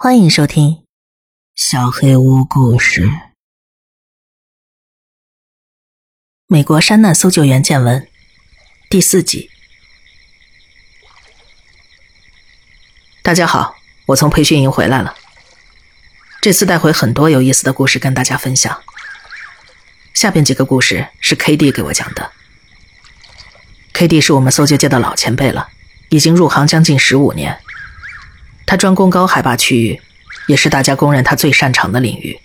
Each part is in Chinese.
欢迎收听《小黑屋故事》。美国山难搜救员见闻第四集。大家好，我从培训营回来了。这次带回很多有意思的故事跟大家分享。下边几个故事是 K D 给我讲的。K D 是我们搜救界的老前辈了，已经入行将近十五年。他专攻高海拔区域，也是大家公认他最擅长的领域。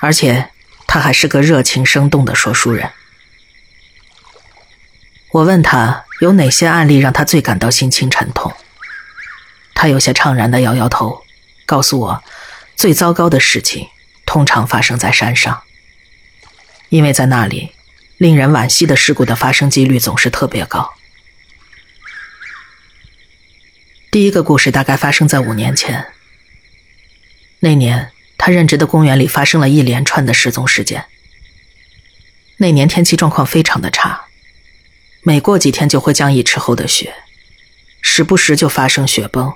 而且他还是个热情生动的说书人。我问他有哪些案例让他最感到心情沉痛，他有些怅然的摇摇头，告诉我，最糟糕的事情通常发生在山上，因为在那里，令人惋惜的事故的发生几率总是特别高。第一个故事大概发生在五年前。那年，他任职的公园里发生了一连串的失踪事件。那年天气状况非常的差，每过几天就会降一尺厚的雪，时不时就发生雪崩，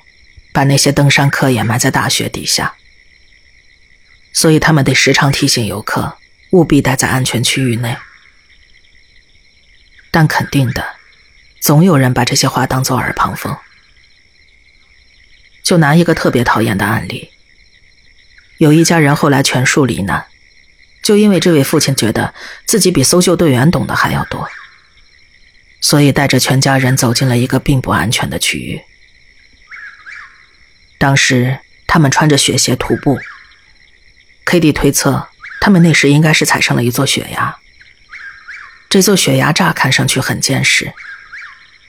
把那些登山客掩埋在大雪底下。所以他们得时常提醒游客务必待在安全区域内。但肯定的，总有人把这些话当作耳旁风。就拿一个特别讨厌的案例，有一家人后来全数罹难，就因为这位父亲觉得自己比搜救队员懂得还要多，所以带着全家人走进了一个并不安全的区域。当时他们穿着雪鞋徒步，K D 推测他们那时应该是踩上了一座雪崖。这座雪崖乍看上去很坚实，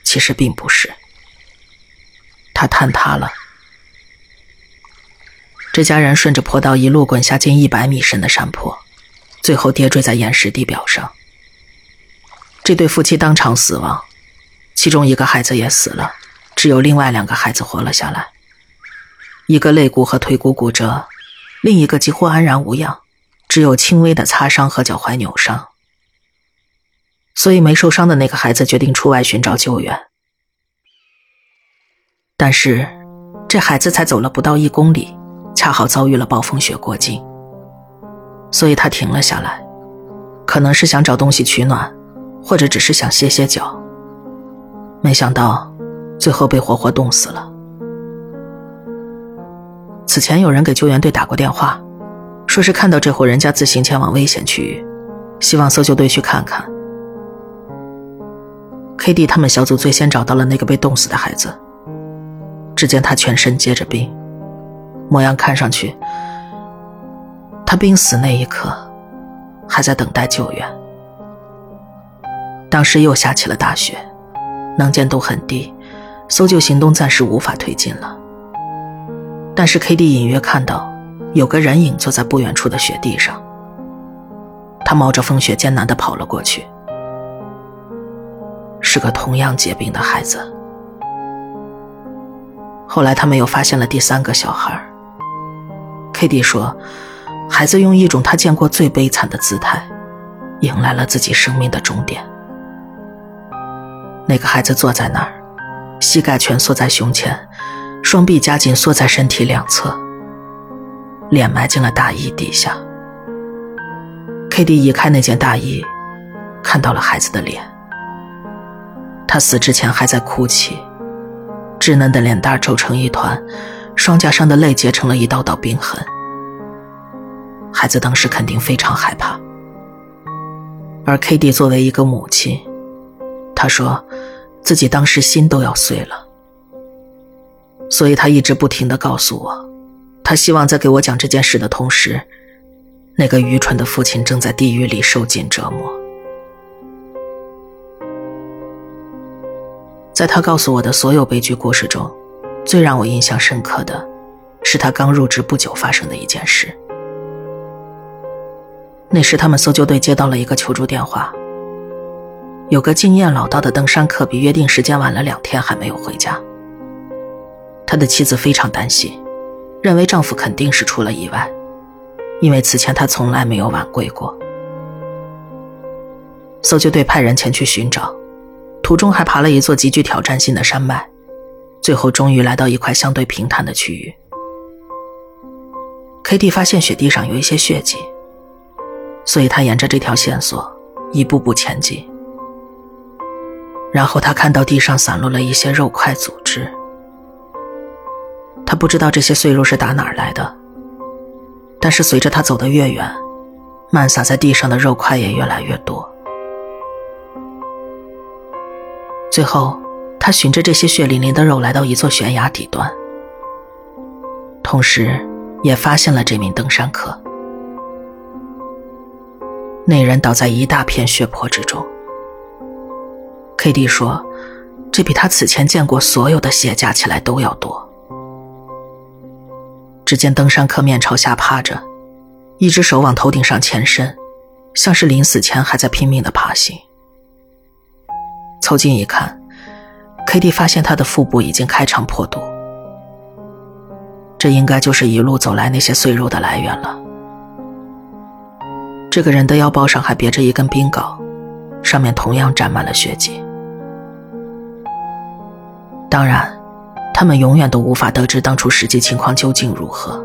其实并不是，它坍塌了。这家人顺着坡道一路滚下近一百米深的山坡，最后跌坠在岩石地表上。这对夫妻当场死亡，其中一个孩子也死了，只有另外两个孩子活了下来。一个肋骨和腿骨骨折，另一个几乎安然无恙，只有轻微的擦伤和脚踝扭伤。所以没受伤的那个孩子决定出外寻找救援，但是这孩子才走了不到一公里。恰好遭遇了暴风雪过境，所以他停了下来，可能是想找东西取暖，或者只是想歇歇脚。没想到，最后被活活冻死了。此前有人给救援队打过电话，说是看到这户人家自行前往危险区域，希望搜救队去看看。K D 他们小组最先找到了那个被冻死的孩子，只见他全身结着冰。模样看上去，他濒死那一刻还在等待救援。当时又下起了大雪，能见度很低，搜救行动暂时无法推进了。但是 K D 隐约看到有个人影坐在不远处的雪地上，他冒着风雪艰难地跑了过去，是个同样结冰的孩子。后来他们又发现了第三个小孩。K D 说：“孩子用一种他见过最悲惨的姿态，迎来了自己生命的终点。那个孩子坐在那儿，膝盖蜷缩在胸前，双臂夹紧缩在身体两侧，脸埋进了大衣底下。K D 移开那件大衣，看到了孩子的脸。他死之前还在哭泣，稚嫩的脸蛋皱成一团。”双颊上的泪结成了一道道冰痕。孩子当时肯定非常害怕，而 K D 作为一个母亲，她说自己当时心都要碎了，所以她一直不停的告诉我，她希望在给我讲这件事的同时，那个愚蠢的父亲正在地狱里受尽折磨。在他告诉我的所有悲剧故事中。最让我印象深刻的，是他刚入职不久发生的一件事。那时，他们搜救队接到了一个求助电话，有个经验老道的登山客比约定时间晚了两天还没有回家。他的妻子非常担心，认为丈夫肯定是出了意外，因为此前他从来没有晚归过。搜救队派人前去寻找，途中还爬了一座极具挑战性的山脉。最后，终于来到一块相对平坦的区域。，K.D 发现雪地上有一些血迹，所以他沿着这条线索一步步前进。然后他看到地上散落了一些肉块组织，他不知道这些碎肉是打哪儿来的，但是随着他走得越远，漫洒在地上的肉块也越来越多。最后，他循着这些血淋淋的肉来到一座悬崖底端，同时也发现了这名登山客。那人倒在一大片血泊之中。K.D 说：“这比他此前见过所有的血加起来都要多。”只见登山客面朝下趴着，一只手往头顶上前伸，像是临死前还在拼命的爬行。凑近一看，K.D 发现他的腹部已经开肠破肚，这应该就是一路走来那些碎肉的来源了。这个人的腰包上还别着一根冰镐，上面同样沾满了血迹。当然，他们永远都无法得知当初实际情况究竟如何。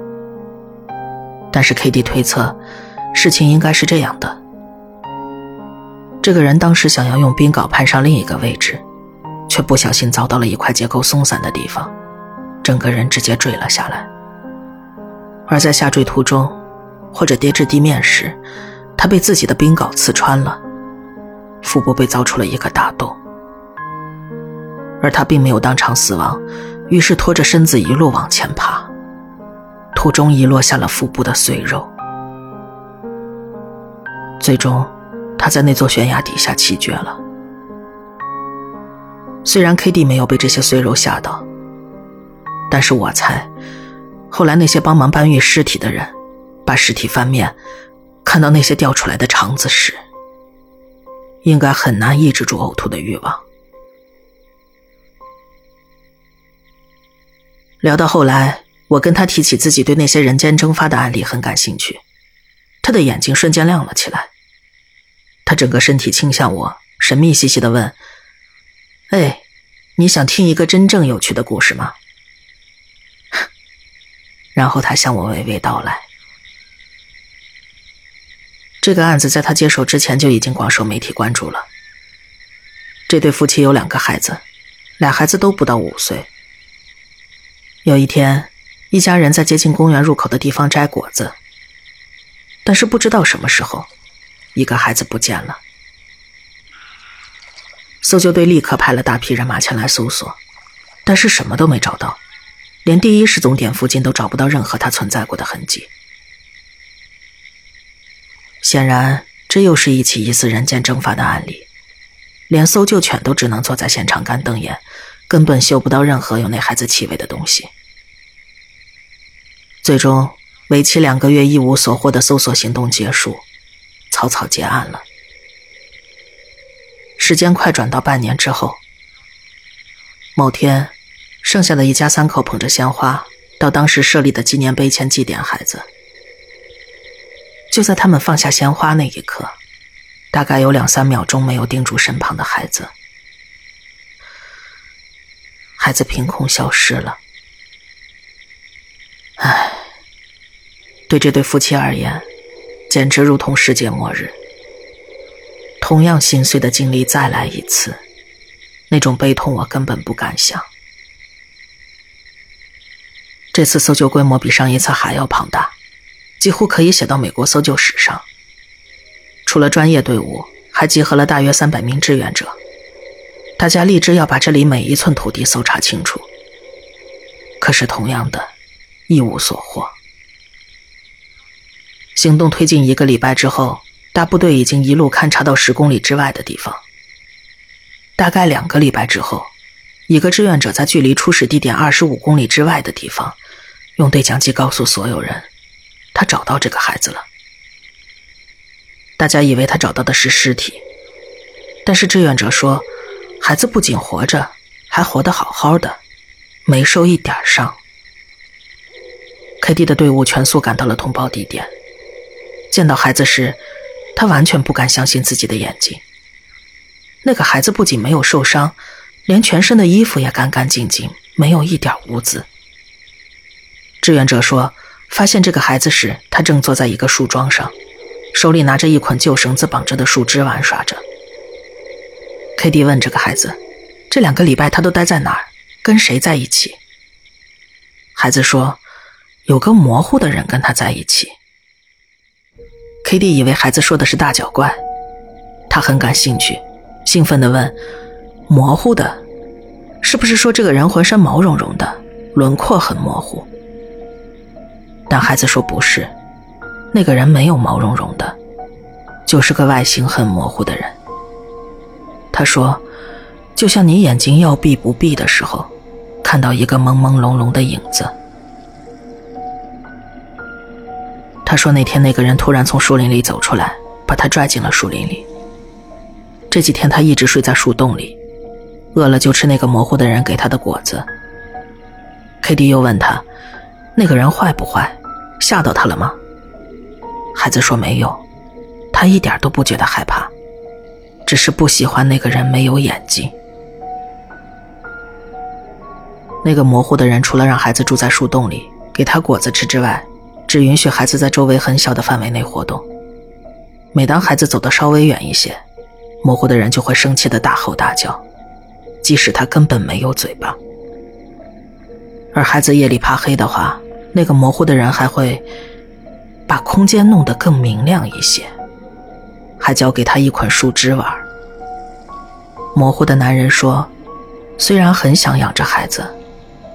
但是 K.D 推测，事情应该是这样的。这个人当时想要用冰镐攀上另一个位置，却不小心遭到了一块结构松散的地方，整个人直接坠了下来。而在下坠途中，或者跌至地面时，他被自己的冰镐刺穿了，腹部被凿出了一个大洞。而他并没有当场死亡，于是拖着身子一路往前爬，途中遗落下了腹部的碎肉，最终。他在那座悬崖底下气绝了。虽然 K.D 没有被这些碎肉吓到，但是我猜，后来那些帮忙搬运尸体的人，把尸体翻面，看到那些掉出来的肠子时，应该很难抑制住呕吐的欲望。聊到后来，我跟他提起自己对那些人间蒸发的案例很感兴趣，他的眼睛瞬间亮了起来。他整个身体倾向我，神秘兮兮的问：“哎，你想听一个真正有趣的故事吗？” 然后他向我娓娓道来。这个案子在他接手之前就已经广受媒体关注了。这对夫妻有两个孩子，俩孩子都不到五岁。有一天，一家人在接近公园入口的地方摘果子，但是不知道什么时候。一个孩子不见了，搜救队立刻派了大批人马前来搜索，但是什么都没找到，连第一失踪点附近都找不到任何他存在过的痕迹。显然，这又是一起疑似人间蒸发的案例，连搜救犬都只能坐在现场干瞪眼，根本嗅不到任何有那孩子气味的东西。最终，为期两个月一无所获的搜索行动结束。草草结案了。时间快转到半年之后，某天，剩下的一家三口捧着鲜花到当时设立的纪念碑前祭奠孩子。就在他们放下鲜花那一刻，大概有两三秒钟没有盯住身旁的孩子，孩子凭空消失了。唉，对这对夫妻而言。简直如同世界末日。同样心碎的经历再来一次，那种悲痛我根本不敢想。这次搜救规模比上一次还要庞大，几乎可以写到美国搜救史上。除了专业队伍，还集合了大约三百名志愿者，大家立志要把这里每一寸土地搜查清楚。可是同样的，一无所获。行动推进一个礼拜之后，大部队已经一路勘察到十公里之外的地方。大概两个礼拜之后，一个志愿者在距离初始地点二十五公里之外的地方，用对讲机告诉所有人，他找到这个孩子了。大家以为他找到的是尸体，但是志愿者说，孩子不仅活着，还活得好好的，没受一点伤。K.D 的队伍全速赶到了通报地点。见到孩子时，他完全不敢相信自己的眼睛。那个孩子不仅没有受伤，连全身的衣服也干干净净，没有一点污渍。志愿者说，发现这个孩子时，他正坐在一个树桩上，手里拿着一捆旧绳子绑着的树枝玩耍着。K D 问这个孩子：“这两个礼拜他都待在哪儿？跟谁在一起？”孩子说：“有个模糊的人跟他在一起。”K D 以为孩子说的是大脚怪，他很感兴趣，兴奋地问：“模糊的，是不是说这个人浑身毛茸茸的，轮廓很模糊？”但孩子说不是，那个人没有毛茸茸的，就是个外形很模糊的人。他说：“就像你眼睛要闭不闭的时候。”看到一个朦朦胧胧的影子。他说那天那个人突然从树林里走出来，把他拽进了树林里。这几天他一直睡在树洞里，饿了就吃那个模糊的人给他的果子。K D 又问他，那个人坏不坏？吓到他了吗？孩子说没有，他一点都不觉得害怕，只是不喜欢那个人没有眼睛。那个模糊的人除了让孩子住在树洞里，给他果子吃之外，只允许孩子在周围很小的范围内活动。每当孩子走得稍微远一些，模糊的人就会生气的大吼大叫，即使他根本没有嘴巴。而孩子夜里怕黑的话，那个模糊的人还会把空间弄得更明亮一些，还教给他一捆树枝玩。模糊的男人说：“虽然很想养着孩子。”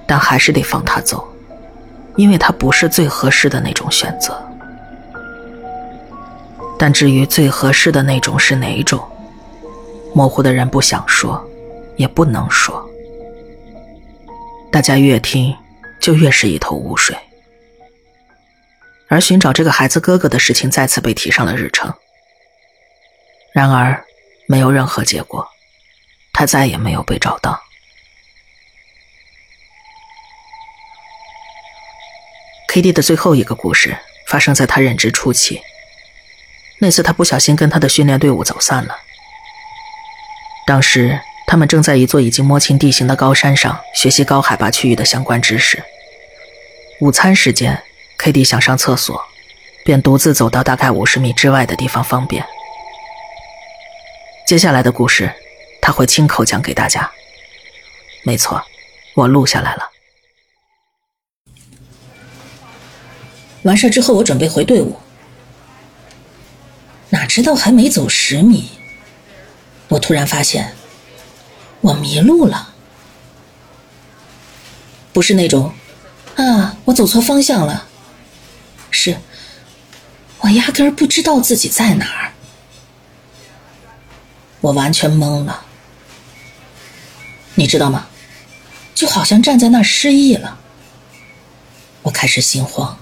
但还是得放他走，因为他不是最合适的那种选择。但至于最合适的那种是哪一种，模糊的人不想说，也不能说。大家越听，就越是一头雾水。而寻找这个孩子哥哥的事情再次被提上了日程。然而，没有任何结果，他再也没有被找到。K D 的最后一个故事发生在他任职初期。那次他不小心跟他的训练队伍走散了。当时他们正在一座已经摸清地形的高山上学习高海拔区域的相关知识。午餐时间，K D 想上厕所，便独自走到大概五十米之外的地方方便。接下来的故事，他会亲口讲给大家。没错，我录下来了。完事之后，我准备回队伍，哪知道还没走十米，我突然发现我迷路了。不是那种啊，我走错方向了，是我压根儿不知道自己在哪儿，我完全懵了。你知道吗？就好像站在那儿失忆了，我开始心慌。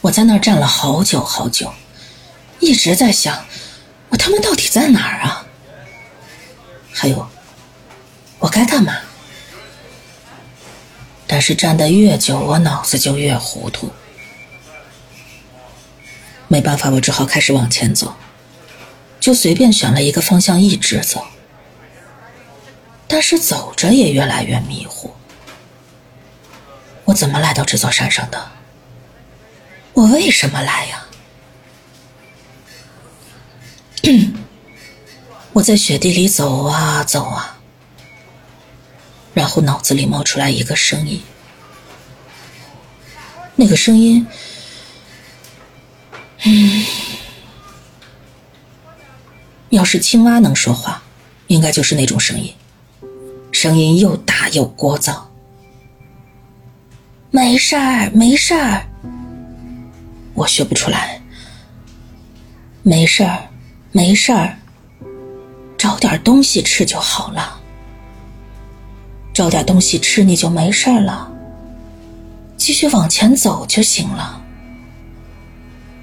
我在那儿站了好久好久，一直在想，我他妈到底在哪儿啊？还有，我该干嘛？但是站得越久，我脑子就越糊涂。没办法，我只好开始往前走，就随便选了一个方向一直走。但是走着也越来越迷糊。我怎么来到这座山上的？我为什么来呀？我在雪地里走啊走啊，然后脑子里冒出来一个声音。那个声音，嗯，要是青蛙能说话，应该就是那种声音，声音又大又聒噪。没事儿，没事儿。我学不出来，没事儿，没事儿，找点东西吃就好了。找点东西吃，你就没事儿了。继续往前走就行了。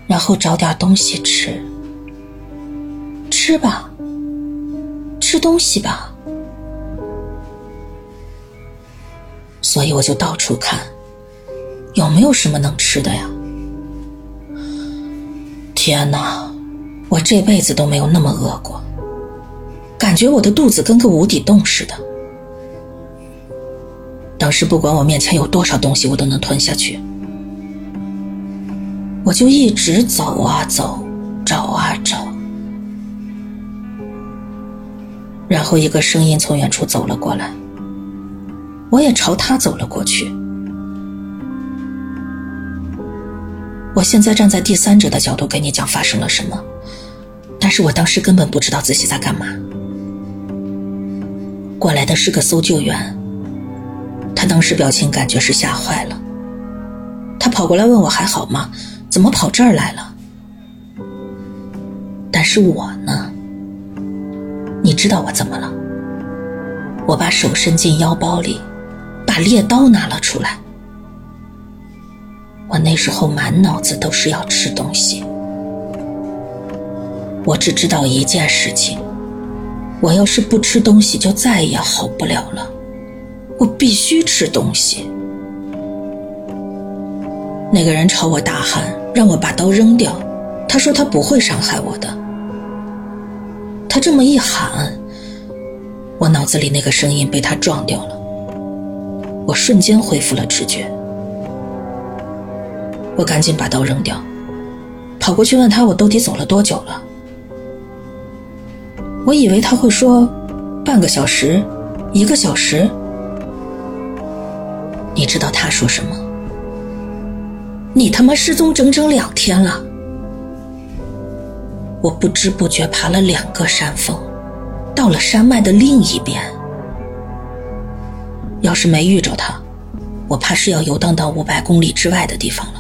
然后找点东西吃，吃吧，吃东西吧。所以我就到处看，有没有什么能吃的呀？天哪，我这辈子都没有那么饿过，感觉我的肚子跟个无底洞似的。当时不管我面前有多少东西，我都能吞下去，我就一直走啊走，找啊找，然后一个声音从远处走了过来，我也朝他走了过去。我现在站在第三者的角度给你讲发生了什么，但是我当时根本不知道自己在干嘛。过来的是个搜救员，他当时表情感觉是吓坏了，他跑过来问我还好吗？怎么跑这儿来了？但是我呢？你知道我怎么了？我把手伸进腰包里，把猎刀拿了出来。我那时候满脑子都是要吃东西。我只知道一件事情：我要是不吃东西，就再也好不了了。我必须吃东西。那个人朝我大喊，让我把刀扔掉。他说他不会伤害我的。他这么一喊，我脑子里那个声音被他撞掉了。我瞬间恢复了知觉。我赶紧把刀扔掉，跑过去问他我到底走了多久了。我以为他会说半个小时，一个小时。你知道他说什么？你他妈失踪整整两天了！我不知不觉爬了两个山峰，到了山脉的另一边。要是没遇着他，我怕是要游荡到五百公里之外的地方了。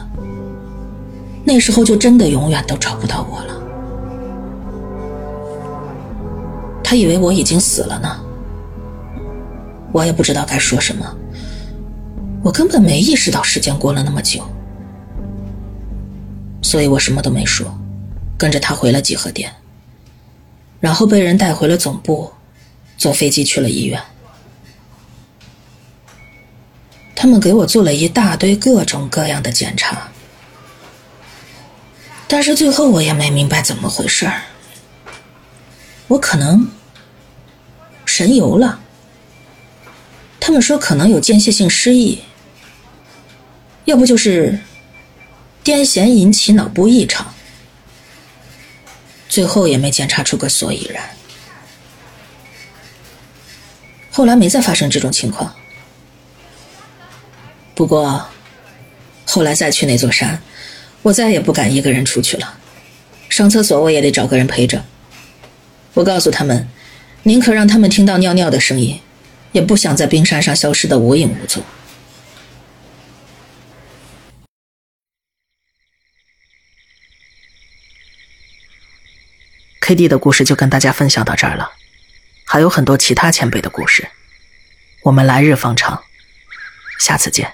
那时候就真的永远都找不到我了。他以为我已经死了呢。我也不知道该说什么。我根本没意识到时间过了那么久。所以我什么都没说，跟着他回了集合点，然后被人带回了总部，坐飞机去了医院。他们给我做了一大堆各种各样的检查，但是最后我也没明白怎么回事儿。我可能神游了，他们说可能有间歇性失忆，要不就是。癫痫引起脑部异常，最后也没检查出个所以然。后来没再发生这种情况。不过，后来再去那座山，我再也不敢一个人出去了。上厕所我也得找个人陪着。我告诉他们，宁可让他们听到尿尿的声音，也不想在冰山上消失的无影无踪。K D 的故事就跟大家分享到这儿了，还有很多其他前辈的故事，我们来日方长，下次见。